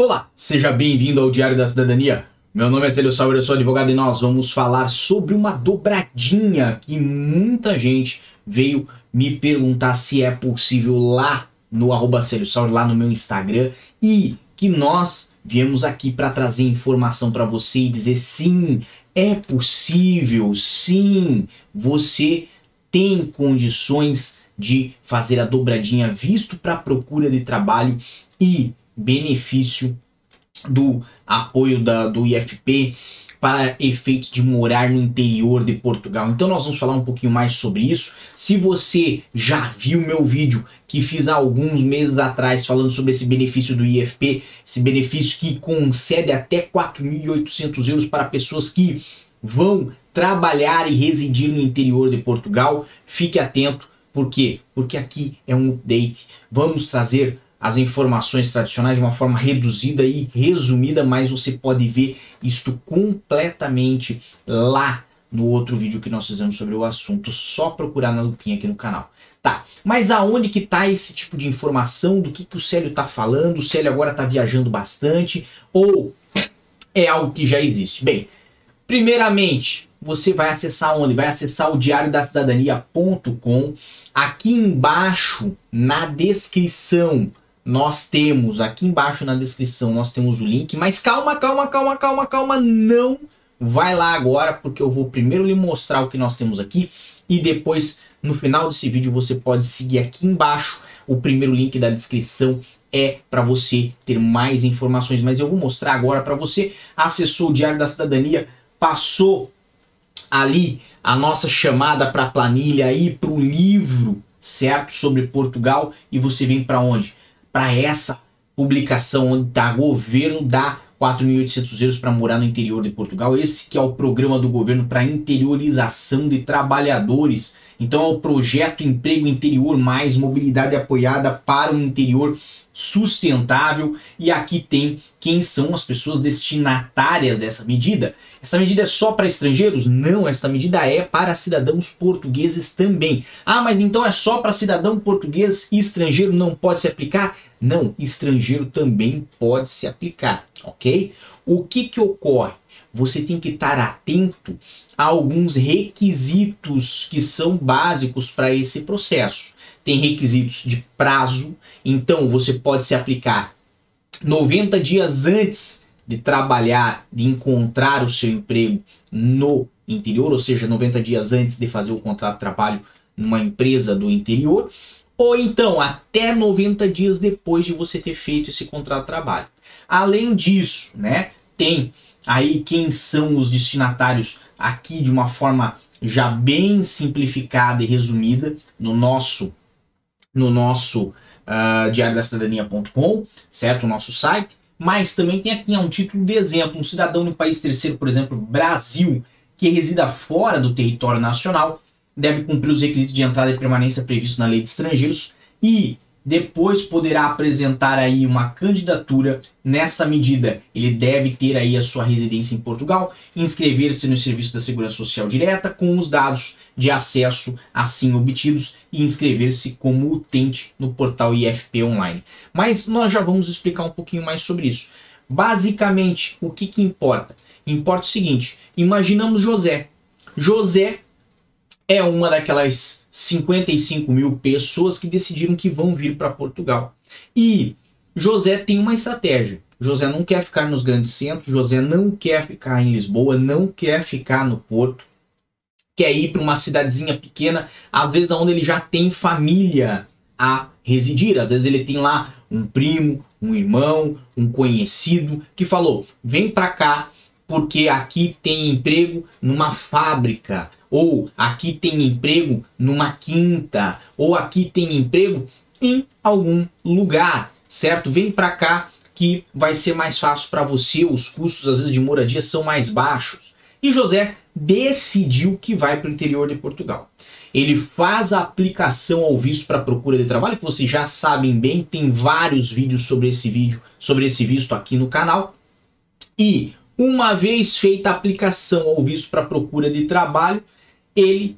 Olá, seja bem-vindo ao Diário da Cidadania. Meu nome é Célio Sauer, eu sou advogado e nós vamos falar sobre uma dobradinha que muita gente veio me perguntar se é possível lá no arroba Célio Sauer, lá no meu Instagram, e que nós viemos aqui para trazer informação para você e dizer sim, é possível, sim, você tem condições de fazer a dobradinha visto para procura de trabalho e benefício do apoio da, do IFP para efeitos de morar no interior de Portugal. Então nós vamos falar um pouquinho mais sobre isso. Se você já viu meu vídeo que fiz há alguns meses atrás falando sobre esse benefício do IFP, esse benefício que concede até 4.800 euros para pessoas que vão trabalhar e residir no interior de Portugal, fique atento. Por quê? Porque aqui é um update. Vamos trazer as informações tradicionais de uma forma reduzida e resumida, mas você pode ver isto completamente lá no outro vídeo que nós fizemos sobre o assunto, só procurar na lupinha aqui no canal. Tá, mas aonde que tá esse tipo de informação, do que, que o Célio tá falando, o Célio agora tá viajando bastante, ou é algo que já existe? Bem, primeiramente, você vai acessar onde? Vai acessar o diariodacidadania.com, aqui embaixo, na descrição, nós temos aqui embaixo na descrição, nós temos o link, mas calma, calma, calma, calma, calma, não vai lá agora, porque eu vou primeiro lhe mostrar o que nós temos aqui e depois no final desse vídeo você pode seguir aqui embaixo, o primeiro link da descrição é para você ter mais informações, mas eu vou mostrar agora para você, acessou o Diário da Cidadania, passou ali a nossa chamada para a planilha e para o livro, certo, sobre Portugal e você vem para onde? Para essa publicação onde está governo dá 4.800 euros para morar no interior de Portugal. Esse que é o programa do governo para interiorização de trabalhadores. Então é o projeto Emprego Interior Mais Mobilidade Apoiada para o Interior sustentável e aqui tem quem são as pessoas destinatárias dessa medida. Essa medida é só para estrangeiros? Não, essa medida é para cidadãos portugueses também. Ah, mas então é só para cidadão português e estrangeiro não pode se aplicar? Não, estrangeiro também pode se aplicar, ok? O que que ocorre? Você tem que estar atento a alguns requisitos que são básicos para esse processo tem requisitos de prazo, então você pode se aplicar 90 dias antes de trabalhar, de encontrar o seu emprego no interior, ou seja, 90 dias antes de fazer o contrato de trabalho numa empresa do interior, ou então até 90 dias depois de você ter feito esse contrato de trabalho. Além disso, né, tem aí quem são os destinatários aqui de uma forma já bem simplificada e resumida no nosso no nosso uh, certo? O nosso site. Mas também tem aqui um título de exemplo. Um cidadão de um país terceiro, por exemplo, Brasil, que resida fora do território nacional, deve cumprir os requisitos de entrada e permanência previstos na lei de estrangeiros e depois poderá apresentar aí uma candidatura nessa medida. Ele deve ter aí a sua residência em Portugal, inscrever-se no Serviço da Segurança Social Direta com os dados de acesso assim obtidos e inscrever-se como utente no portal IFP Online. Mas nós já vamos explicar um pouquinho mais sobre isso. Basicamente, o que, que importa? Importa o seguinte: imaginamos José. José é uma daquelas 55 mil pessoas que decidiram que vão vir para Portugal. E José tem uma estratégia. José não quer ficar nos grandes centros, José não quer ficar em Lisboa, não quer ficar no Porto quer ir para uma cidadezinha pequena, às vezes onde ele já tem família a residir, às vezes ele tem lá um primo, um irmão, um conhecido que falou: "Vem para cá, porque aqui tem emprego numa fábrica, ou aqui tem emprego numa quinta, ou aqui tem emprego em algum lugar, certo? Vem para cá que vai ser mais fácil para você, os custos às vezes de moradia são mais baixos. E José decidiu que vai para o interior de Portugal. Ele faz a aplicação ao visto para procura de trabalho, que vocês já sabem bem, tem vários vídeos sobre esse vídeo, sobre esse visto aqui no canal. E uma vez feita a aplicação ao visto para procura de trabalho, ele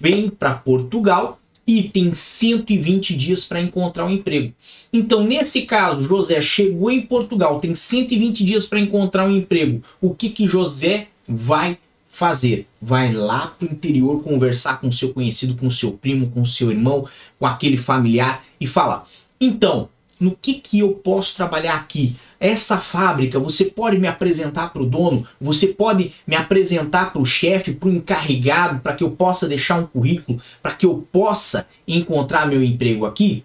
vem para Portugal e tem 120 dias para encontrar um emprego. Então, nesse caso, José chegou em Portugal, tem 120 dias para encontrar um emprego. O que que José vai fazer? Vai lá para o interior conversar com seu conhecido, com seu primo, com seu irmão, com aquele familiar e falar: "Então, no que que eu posso trabalhar aqui? Essa fábrica, você pode me apresentar para o dono? Você pode me apresentar para o chefe, para o encarregado, para que eu possa deixar um currículo, para que eu possa encontrar meu emprego aqui?"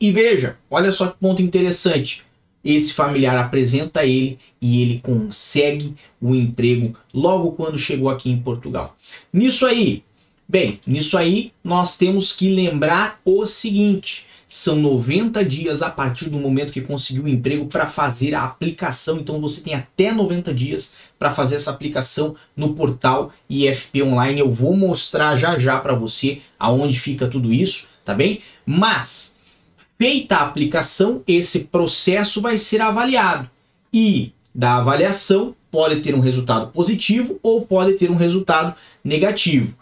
E veja, olha só que ponto interessante esse familiar apresenta ele e ele consegue o emprego logo quando chegou aqui em Portugal. Nisso aí, bem, nisso aí nós temos que lembrar o seguinte: são 90 dias a partir do momento que conseguiu o emprego para fazer a aplicação. Então você tem até 90 dias para fazer essa aplicação no portal IFP Online. Eu vou mostrar já já para você aonde fica tudo isso, tá bem? Mas Feita a aplicação, esse processo vai ser avaliado e da avaliação pode ter um resultado positivo ou pode ter um resultado negativo.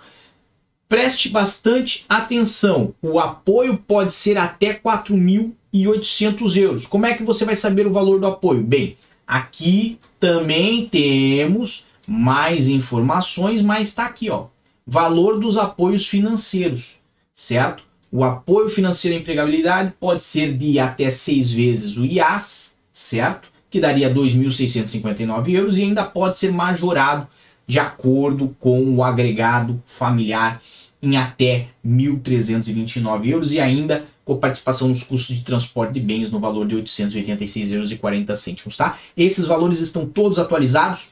Preste bastante atenção. O apoio pode ser até 4.800 euros. Como é que você vai saber o valor do apoio? Bem, aqui também temos mais informações, mas está aqui, ó. Valor dos apoios financeiros, certo? O apoio financeiro à empregabilidade pode ser de até seis vezes o IAS, certo? Que daria 2.659 euros e ainda pode ser majorado de acordo com o agregado familiar em até 1.329 euros e ainda com participação nos custos de transporte de bens no valor de 886 euros 40 cêntimos, tá? Esses valores estão todos atualizados.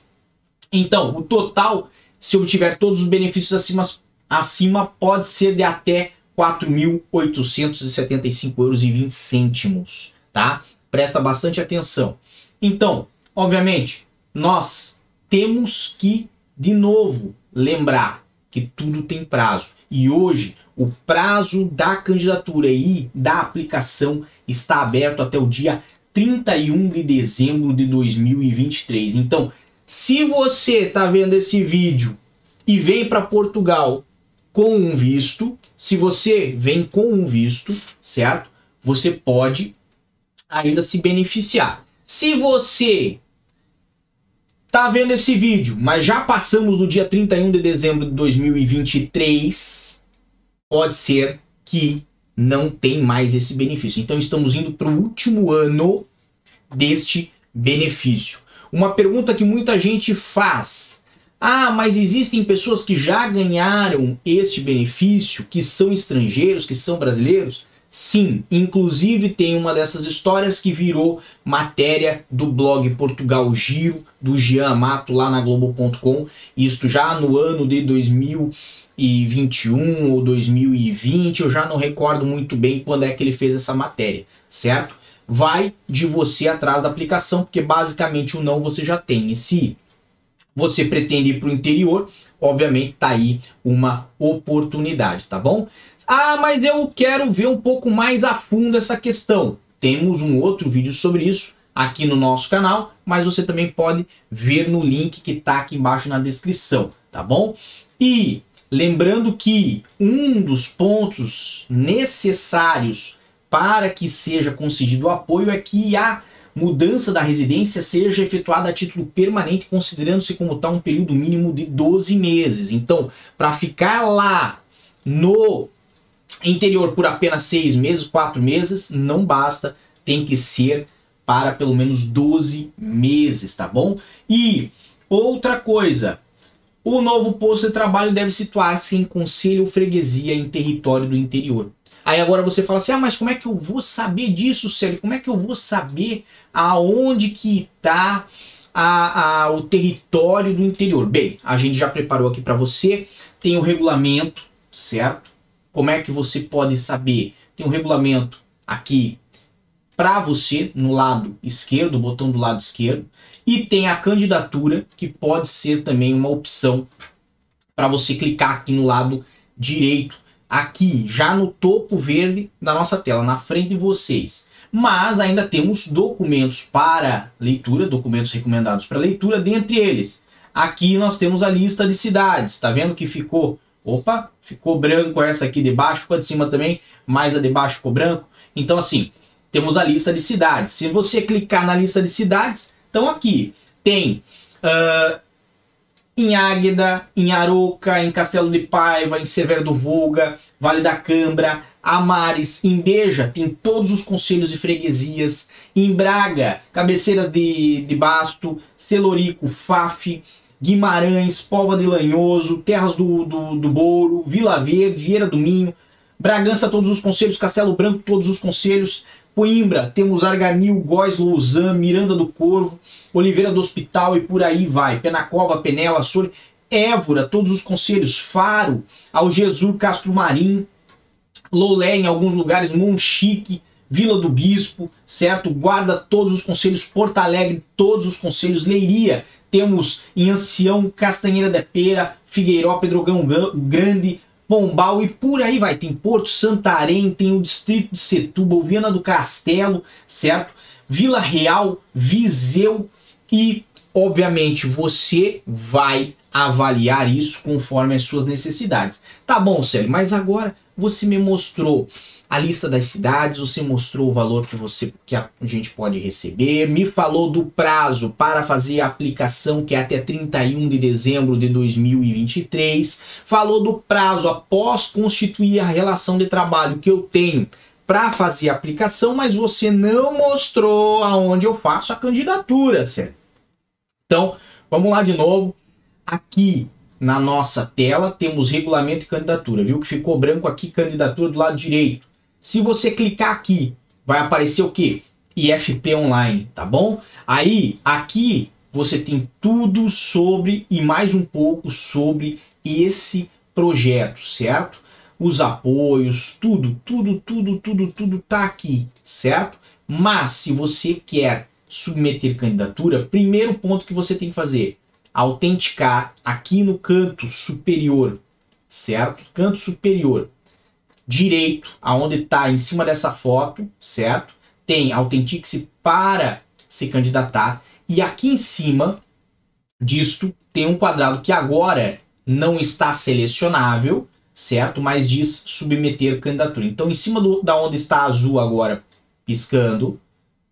Então, o total, se obtiver todos os benefícios acima, acima pode ser de até 4.875 euros e 20 cêntimos, tá? Presta bastante atenção. Então, obviamente, nós temos que, de novo, lembrar que tudo tem prazo. E hoje, o prazo da candidatura e da aplicação está aberto até o dia 31 de dezembro de 2023. Então, se você está vendo esse vídeo e vem para Portugal com um visto, se você vem com um visto, certo? Você pode ainda se beneficiar. Se você tá vendo esse vídeo, mas já passamos no dia 31 de dezembro de 2023, pode ser que não tem mais esse benefício. Então estamos indo para o último ano deste benefício. Uma pergunta que muita gente faz ah, mas existem pessoas que já ganharam este benefício, que são estrangeiros, que são brasileiros? Sim, inclusive tem uma dessas histórias que virou matéria do blog Portugal Giro, do Jean Mato, lá na Globo.com. Isto já no ano de 2021 ou 2020, eu já não recordo muito bem quando é que ele fez essa matéria, certo? Vai de você atrás da aplicação, porque basicamente o não você já tem. E se você pretende ir para o interior, obviamente está aí uma oportunidade, tá bom? Ah, mas eu quero ver um pouco mais a fundo essa questão. Temos um outro vídeo sobre isso aqui no nosso canal, mas você também pode ver no link que está aqui embaixo na descrição, tá bom? E lembrando que um dos pontos necessários para que seja concedido o apoio é que a mudança da residência seja efetuada a título permanente, considerando-se como tal um período mínimo de 12 meses. Então, para ficar lá no interior por apenas seis meses, quatro meses, não basta, tem que ser para pelo menos 12 meses, tá bom? E outra coisa, o novo posto de trabalho deve situar-se em conselho ou freguesia em território do interior. Aí agora você fala assim, ah, mas como é que eu vou saber disso, Célio? Como é que eu vou saber aonde que está o território do interior? Bem, a gente já preparou aqui para você, tem o regulamento, certo? Como é que você pode saber? Tem um regulamento aqui para você no lado esquerdo, botão do lado esquerdo, e tem a candidatura, que pode ser também uma opção para você clicar aqui no lado direito aqui já no topo verde da nossa tela, na frente de vocês. Mas ainda temos documentos para leitura, documentos recomendados para leitura, dentre eles. Aqui nós temos a lista de cidades, está vendo que ficou Opa, ficou branco essa aqui de baixo, ficou de cima também, mas a de baixo ficou branco. Então, assim, temos a lista de cidades. Se você clicar na lista de cidades, então aqui tem uh, em Águeda, em Aroca, em Castelo de Paiva, em Severo do Volga, Vale da Cambra, Amares, em Beja, tem todos os conselhos e freguesias, em Braga, Cabeceiras de, de Basto, Celorico, Faf, Guimarães, Pova de Lanhoso, Terras do, do, do Bouro, Vila Verde, Vieira do Minho, Bragança, todos os conselhos, Castelo Branco, todos os conselhos, Coimbra, temos Arganil, Góis, Lausanne, Miranda do Corvo, Oliveira do Hospital e por aí vai. Penacova, Penela, Sori, Évora, todos os conselhos, Faro, Algesur, Castro Marim, Lolé em alguns lugares, Monchique, Vila do Bispo, certo? Guarda todos os conselhos, Porto Alegre, todos os conselhos, Leiria, temos em Ancião, Castanheira da Pera, Figueiró, Pedrogão Grande, Pombal e por aí vai. Tem Porto Santarém, tem o distrito de Setúbal, Viana do Castelo, certo? Vila Real, Viseu e, obviamente, você vai avaliar isso conforme as suas necessidades. Tá bom, Célio, mas agora você me mostrou a lista das cidades, você mostrou o valor que você que a gente pode receber, me falou do prazo para fazer a aplicação que é até 31 de dezembro de 2023, falou do prazo após constituir a relação de trabalho que eu tenho para fazer a aplicação, mas você não mostrou aonde eu faço a candidatura, certo? Então, vamos lá de novo. Aqui na nossa tela temos regulamento e candidatura. Viu que ficou branco aqui, candidatura do lado direito. Se você clicar aqui, vai aparecer o que? IFP Online, tá bom? Aí, aqui você tem tudo sobre e mais um pouco sobre esse projeto, certo? Os apoios, tudo, tudo, tudo, tudo, tudo tá aqui, certo? Mas se você quer submeter candidatura, primeiro ponto que você tem que fazer, autenticar aqui no canto superior, certo? Canto superior direito, aonde está em cima dessa foto, certo? Tem autentique-se para se candidatar e aqui em cima disto tem um quadrado que agora não está selecionável, certo? Mas diz submeter candidatura. Então, em cima do, da onde está azul agora piscando,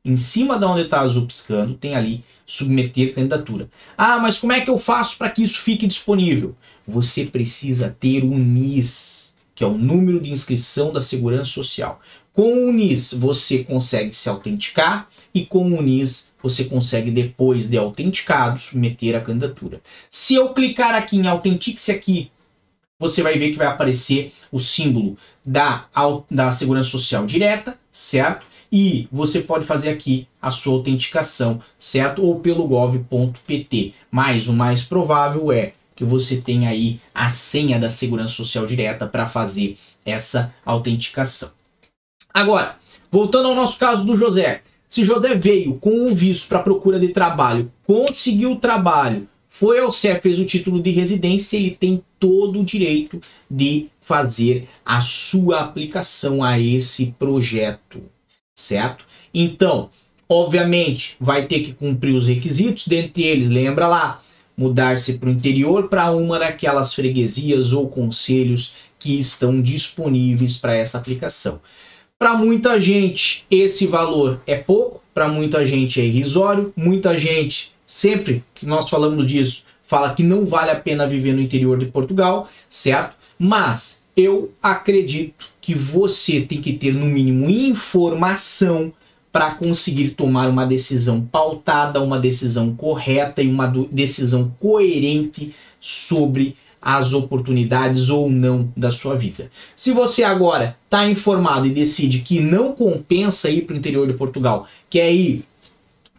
em cima da onde está azul piscando, tem ali submeter candidatura. Ah, mas como é que eu faço para que isso fique disponível? Você precisa ter um NIS que é o número de inscrição da Segurança Social. Com o NIS você consegue se autenticar e com o NIS você consegue, depois de autenticado, submeter a candidatura. Se eu clicar aqui em Autentique-se aqui, você vai ver que vai aparecer o símbolo da, da Segurança Social direta, certo? E você pode fazer aqui a sua autenticação, certo? Ou pelo gov.pt. Mas o mais provável é que você tem aí a senha da segurança social direta para fazer essa autenticação. Agora, voltando ao nosso caso do José. Se José veio com um visto para procura de trabalho, conseguiu o trabalho, foi ao CEF, fez o título de residência, ele tem todo o direito de fazer a sua aplicação a esse projeto, certo? Então, obviamente, vai ter que cumprir os requisitos, dentre eles, lembra lá, mudar-se para o interior para uma daquelas freguesias ou conselhos que estão disponíveis para essa aplicação. Para muita gente, esse valor é pouco, para muita gente é irrisório, muita gente, sempre que nós falamos disso, fala que não vale a pena viver no interior de Portugal, certo? Mas eu acredito que você tem que ter no mínimo informação para conseguir tomar uma decisão pautada, uma decisão correta e uma decisão coerente sobre as oportunidades ou não da sua vida. Se você agora está informado e decide que não compensa ir para o interior de Portugal, quer ir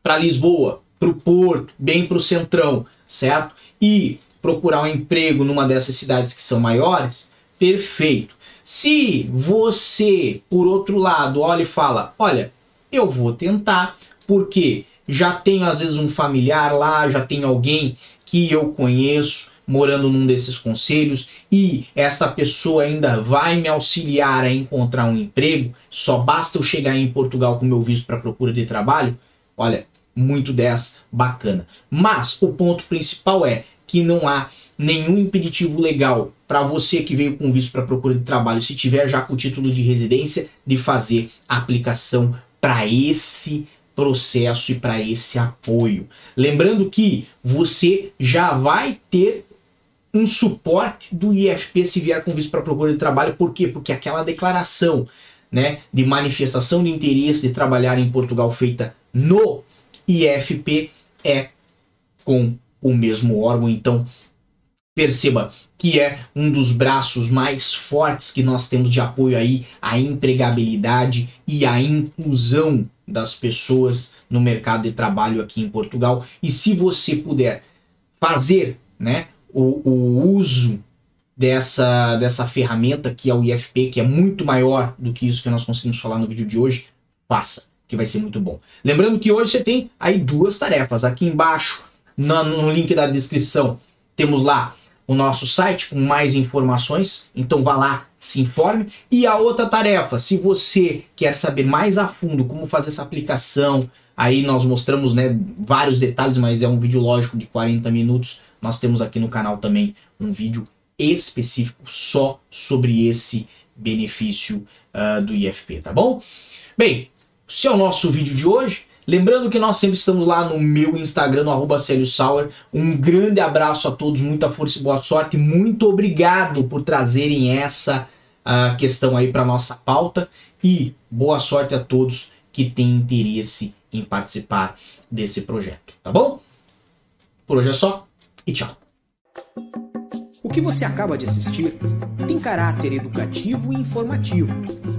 para Lisboa, para o Porto, bem para o Centrão, certo? E procurar um emprego numa dessas cidades que são maiores, perfeito. Se você, por outro lado, olha e fala: olha, eu vou tentar, porque já tenho às vezes um familiar lá, já tenho alguém que eu conheço morando num desses conselhos e essa pessoa ainda vai me auxiliar a encontrar um emprego, só basta eu chegar em Portugal com meu visto para procura de trabalho. Olha, muito 10, bacana. Mas o ponto principal é que não há nenhum impeditivo legal para você que veio com visto para procura de trabalho, se tiver já com título de residência, de fazer a aplicação para esse processo e para esse apoio. Lembrando que você já vai ter um suporte do IFP se vier com visto para procura de trabalho, por quê? Porque aquela declaração né, de manifestação de interesse de trabalhar em Portugal feita no IFP é com o mesmo órgão, então perceba que é um dos braços mais fortes que nós temos de apoio aí à empregabilidade e à inclusão das pessoas no mercado de trabalho aqui em Portugal. E se você puder fazer né, o, o uso dessa, dessa ferramenta que é o IFP, que é muito maior do que isso que nós conseguimos falar no vídeo de hoje, faça, que vai ser muito bom. Lembrando que hoje você tem aí duas tarefas. Aqui embaixo, no link da descrição, temos lá o nosso site com mais informações, então vá lá, se informe. E a outra tarefa, se você quer saber mais a fundo como fazer essa aplicação, aí nós mostramos né, vários detalhes, mas é um vídeo lógico de 40 minutos. Nós temos aqui no canal também um vídeo específico só sobre esse benefício uh, do IFP, tá bom? Bem, esse é o nosso vídeo de hoje. Lembrando que nós sempre estamos lá no meu Instagram, no arroba Sauer. Um grande abraço a todos, muita força e boa sorte. Muito obrigado por trazerem essa uh, questão aí para nossa pauta. E boa sorte a todos que têm interesse em participar desse projeto, tá bom? Por hoje é só e tchau. O que você acaba de assistir tem caráter educativo e informativo.